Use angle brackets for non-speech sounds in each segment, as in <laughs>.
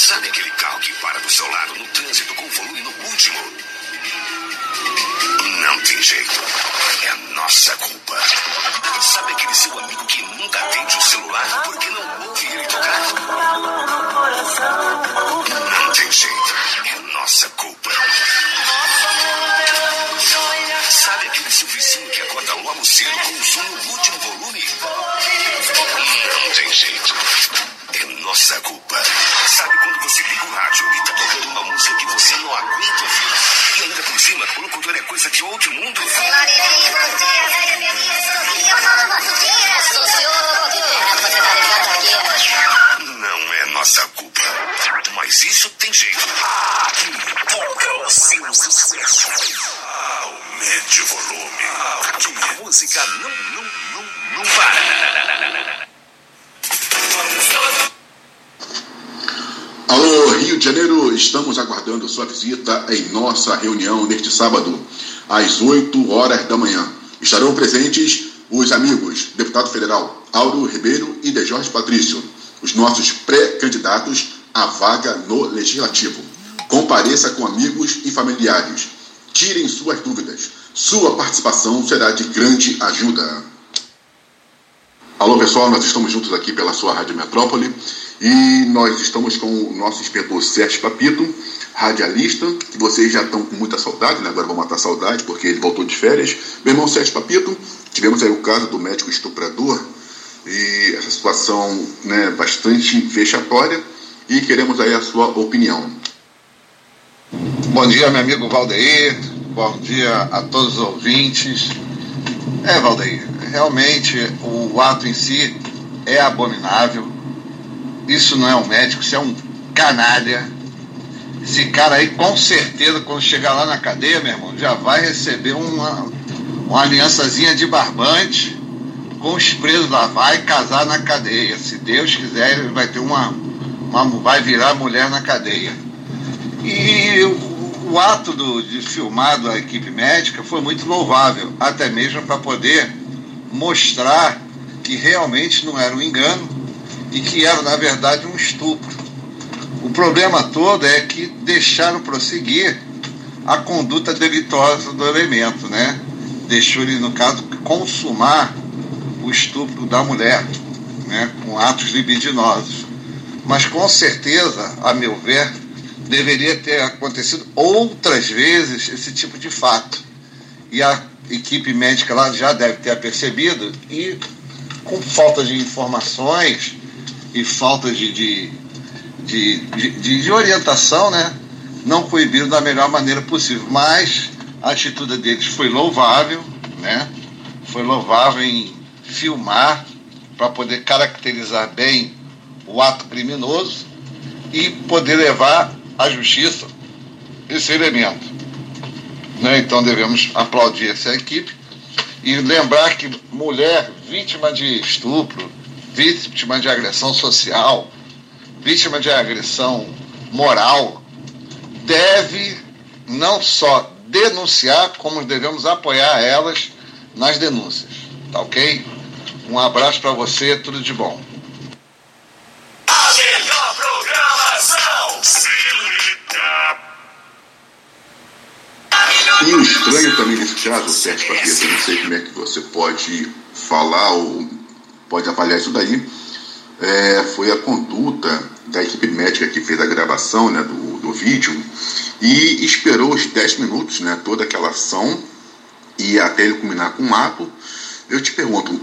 Sabe aquele carro que para do seu lado no trânsito com volume no último? Não tem jeito. É a nossa culpa. Sabe aquele seu amigo que nunca atende o celular porque não ouve ele tocar? Estamos aguardando sua visita em nossa reunião neste sábado, às 8 horas da manhã. Estarão presentes os amigos, deputado federal Auro Ribeiro e De Jorge Patrício, os nossos pré-candidatos à vaga no Legislativo. Compareça com amigos e familiares. Tirem suas dúvidas. Sua participação será de grande ajuda. Alô pessoal, nós estamos juntos aqui pela sua Rádio Metrópole e nós estamos com o nosso inspetor Sérgio Papito, radialista, que vocês já estão com muita saudade, né? agora vão matar saudade porque ele voltou de férias. Meu irmão Sérgio Papito, tivemos aí o caso do médico estuprador e essa situação né, bastante vexatória e queremos aí a sua opinião. Bom dia, meu amigo Valdeir, bom dia a todos os ouvintes. É, Valdeir, realmente o ato em si é abominável. Isso não é um médico, isso é um canalha. Esse cara aí, com certeza, quando chegar lá na cadeia, meu irmão, já vai receber uma, uma aliançazinha de barbante com os presos lá. Vai casar na cadeia. Se Deus quiser, ele vai ter uma, uma vai virar mulher na cadeia. E o, o ato do, de filmar da equipe médica foi muito louvável, até mesmo para poder mostrar que realmente não era um engano e que era, na verdade, um estupro. O problema todo é que deixaram prosseguir a conduta delitosa do elemento, né? Deixou ele, no caso, consumar o estupro da mulher, né? com atos libidinosos. Mas com certeza, a meu ver, deveria ter acontecido outras vezes esse tipo de fato. E a equipe médica lá já deve ter percebido e com falta de informações e falta de, de, de, de, de orientação, né? não coibiram da melhor maneira possível. Mas a atitude deles foi louvável, né? foi louvável em filmar para poder caracterizar bem o ato criminoso e poder levar à justiça esse elemento. Né? Então devemos aplaudir essa equipe e lembrar que mulher vítima de estupro, vítima de agressão social, vítima de agressão moral, deve não só denunciar, como devemos apoiar elas nas denúncias. Tá ok? Um abraço para você, tudo de bom. A melhor programação. E o estranho também nesse caso, Sérgio eu não sei como é que você pode falar ou pode avaliar isso daí, é, foi a conduta da equipe médica que fez a gravação né, do, do vídeo e esperou os 10 minutos, né, toda aquela ação, e até ele culminar com um ato. Eu te pergunto,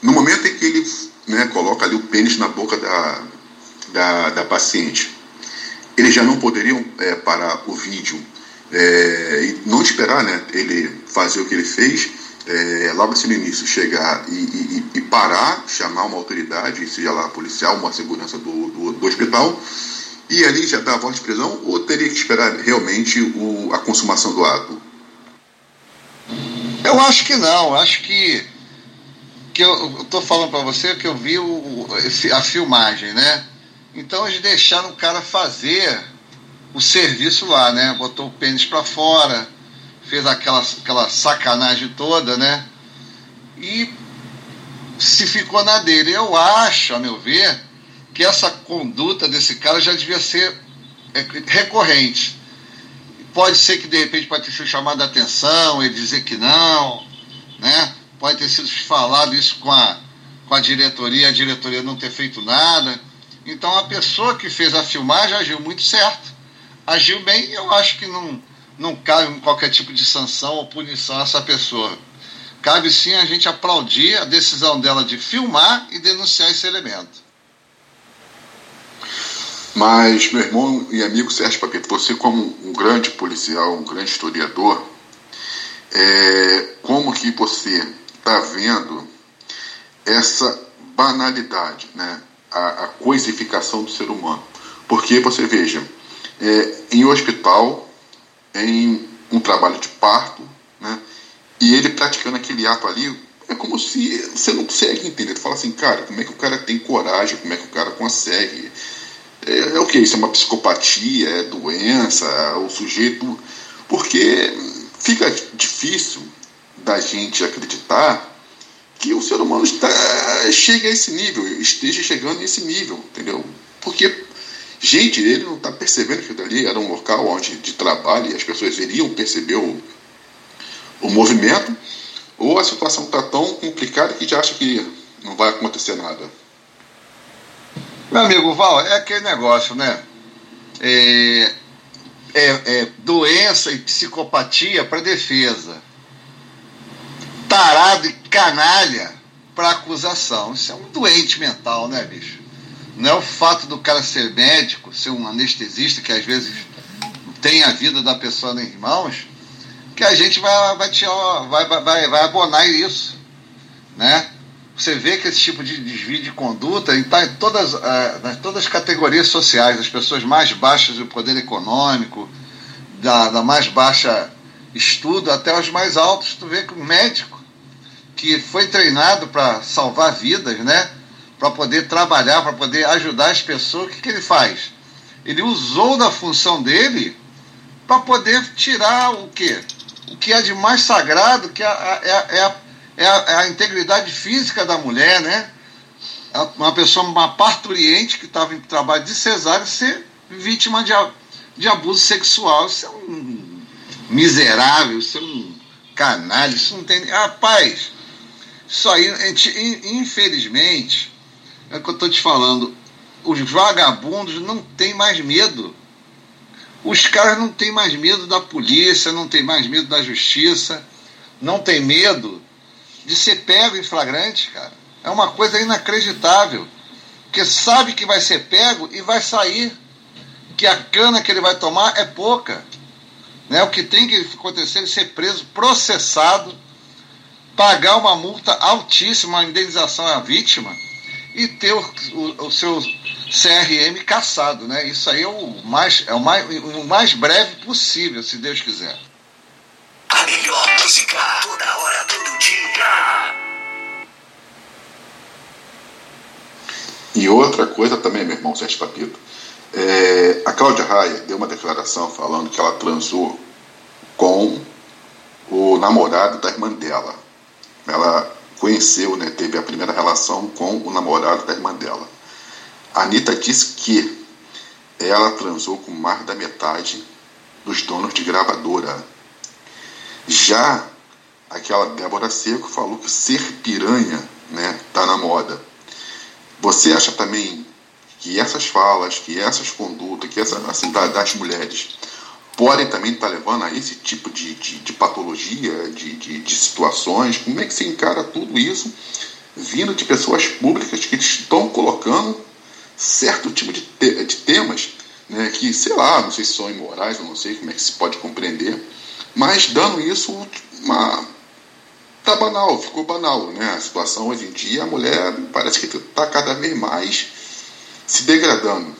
no momento em que ele né, coloca ali o pênis na boca da, da, da paciente, eles já não poderiam é, parar o vídeo é, e não esperar né, ele fazer o que ele fez, é, logo assim no início, chegar e, e, e, parar, chamar uma autoridade, seja lá policial, uma segurança do, do, do hospital, e ali já dar a voz de prisão, ou teria que esperar realmente o, a consumação do ato? Eu acho que não, acho que que eu estou falando para você que eu vi o, a filmagem, né? Então eles deixaram o cara fazer o serviço lá, né? Botou o pênis para fora, fez aquela, aquela sacanagem toda, né? E se ficou na dele. Eu acho, a meu ver, que essa conduta desse cara já devia ser é, recorrente. Pode ser que de repente pode ter sido chamado a atenção, ele dizer que não, né? Pode ter sido falado isso com a, com a diretoria, a diretoria não ter feito nada. Então a pessoa que fez a filmagem agiu muito certo. Agiu bem eu acho que não, não cabe qualquer tipo de sanção ou punição a essa pessoa. Cabe sim a gente aplaudir a decisão dela de filmar e denunciar esse elemento. Mas, meu irmão e amigo Sérgio Papito, você como um grande policial, um grande historiador, é, como que você está vendo essa banalidade, né? a, a coisificação do ser humano? Porque você veja, é, em hospital, em um trabalho de parto, né? e ele praticando aquele ato ali, é como se você não consegue entender. Tu fala assim, cara, como é que o cara tem coragem, como é que o cara consegue é, é o que? Isso é uma psicopatia, é doença, o sujeito. Porque fica difícil da gente acreditar que o ser humano está, chega a esse nível, esteja chegando nesse nível, entendeu? Gente, ele não está percebendo que ali era um local onde, de trabalho e as pessoas iriam perceber o, o movimento, ou a situação está tão complicada que já acha que não vai acontecer nada. Meu amigo Val, é aquele negócio, né? É, é, é doença e psicopatia para defesa. Tarado e canalha para acusação. Isso é um doente mental, né, bicho? Não é o fato do cara ser médico, ser um anestesista que às vezes tem a vida da pessoa nas mãos, que a gente vai, vai, vai, vai, vai abonar isso, né? você vê que esse tipo de desvio de conduta está em todas, uh, todas as categorias sociais, das pessoas mais baixas do poder econômico, da, da mais baixa estudo até os mais altos. Tu vê que o médico que foi treinado para salvar vidas, né? Para poder trabalhar, para poder ajudar as pessoas, o que, que ele faz? Ele usou da função dele para poder tirar o quê? O que é de mais sagrado, que é, é, é a é a, é a integridade física da mulher, né? Uma pessoa, uma parturiente que estava em trabalho de cesárea ser vítima de, de abuso sexual. Isso é um miserável, isso é um canalha, isso não tem. Rapaz, isso aí, infelizmente, é o que eu estou te falando, os vagabundos não têm mais medo. Os caras não têm mais medo da polícia, não têm mais medo da justiça, não têm medo de ser pego em flagrante, cara. É uma coisa inacreditável. Porque sabe que vai ser pego e vai sair. Que a cana que ele vai tomar é pouca. Né? O que tem que acontecer é ser preso, processado, pagar uma multa altíssima, uma indenização à vítima e ter o, o, o, seu CRM caçado. Né? Isso aí é o mais, é o mais, o mais breve possível, se Deus quiser. A melhor música, toda hora, todo dia. E outra coisa também, meu irmão Sérgio Papito. É, a Cláudia Raia deu uma declaração falando que ela transou com o namorado da irmã dela. Ela conheceu, né, teve a primeira relação com o namorado da irmã dela. Anitta disse que ela transou com mais da metade dos donos de gravadora já aquela Débora Seco falou que ser piranha né, tá na moda. Você acha também que essas falas, que essas condutas, que essa assim, das mulheres podem também estar levando a esse tipo de, de, de patologia, de, de, de, situações? Como é que se encara tudo isso vindo de pessoas públicas que estão colocando certo tipo de, te, de temas né, que, sei lá, não sei se são imorais, não sei como é que se pode compreender, mas dando isso uma. Tá banal, ficou banal, né? A situação hoje em dia, a mulher parece que está cada vez mais se degradando.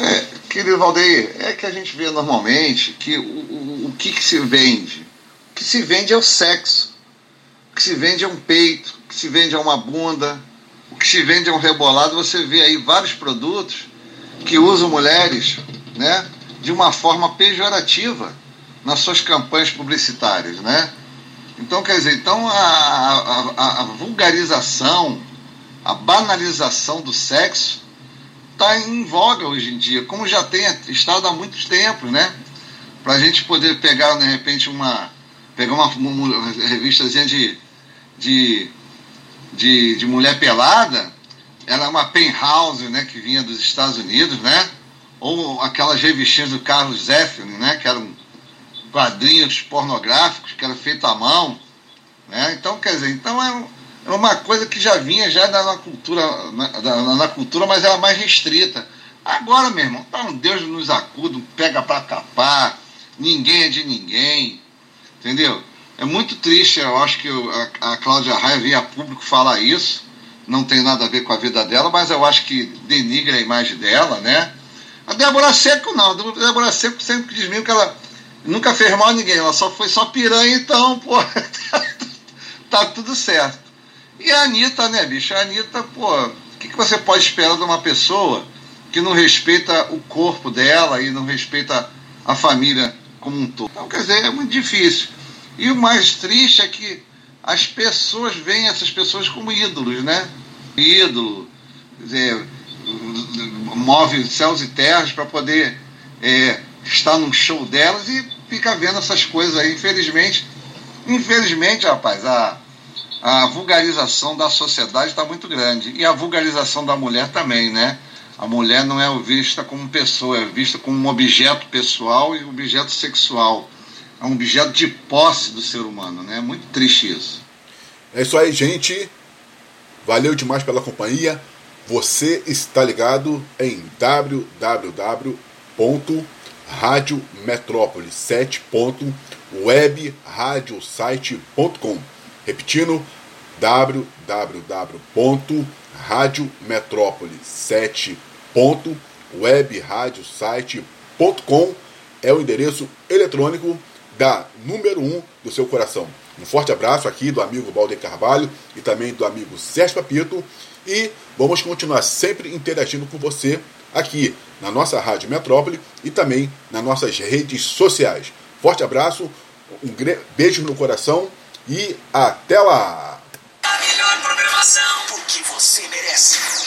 É, querido Valdeir, é que a gente vê normalmente que o, o, o que, que se vende? O que se vende é o sexo. O que se vende é um peito, o que se vende é uma bunda, o que se vende é um rebolado. Você vê aí vários produtos que usam mulheres, né? de uma forma pejorativa nas suas campanhas publicitárias, né? Então, quer dizer, então a, a, a vulgarização a banalização do sexo está em voga hoje em dia, como já tem estado há muitos tempos, né? Para a gente poder pegar, de repente, uma. pegar uma, uma revistazinha de, de, de, de mulher pelada, era uma penthouse, né, que vinha dos Estados Unidos, né? Ou aquelas revistinhas do Carlos Zeffirelli, né, que eram quadrinhos pornográficos, que eram feitos à mão, né? Então, quer dizer, então é, é uma coisa que já vinha já na, cultura, na, na, cultura, mas era mais restrita. Agora, meu irmão, tá um Deus nos acuda, pega para capar, ninguém é de ninguém, entendeu? É muito triste, eu acho que a, a Cláudia Raia veio a público falar isso, não tem nada a ver com a vida dela, mas eu acho que denigra a imagem dela, né? A Débora Seco não, a Débora Seco sempre diz mesmo que ela nunca fez mal a ninguém, ela só foi só piranha, então, pô, <laughs> tá tudo certo. E a Anitta, né, bicho? A Anitta, pô, o que, que você pode esperar de uma pessoa que não respeita o corpo dela e não respeita a família como um todo? Então, quer dizer, é muito difícil. E o mais triste é que as pessoas veem essas pessoas como ídolos, né? Ídolo, dizer, move céus e terras para poder é, estar num show delas e fica vendo essas coisas aí. Infelizmente, infelizmente, rapaz, a, a vulgarização da sociedade está muito grande. E a vulgarização da mulher também, né? A mulher não é vista como pessoa, é vista como um objeto pessoal e objeto sexual é um objeto de posse do ser humano, né? É muito triste isso. É isso aí, gente. Valeu demais pela companhia. Você está ligado em www.radiometrópole7.webradiosite.com. Repetindo, www.radiometrópole7.webradiosite.com é o endereço eletrônico da número 1 um do seu coração. Um forte abraço aqui do amigo Balde Carvalho e também do amigo Sérgio Papito. E vamos continuar sempre interagindo com você aqui na nossa Rádio Metrópole e também nas nossas redes sociais. Forte abraço, um beijo no coração e até lá! A melhor programação, porque você merece.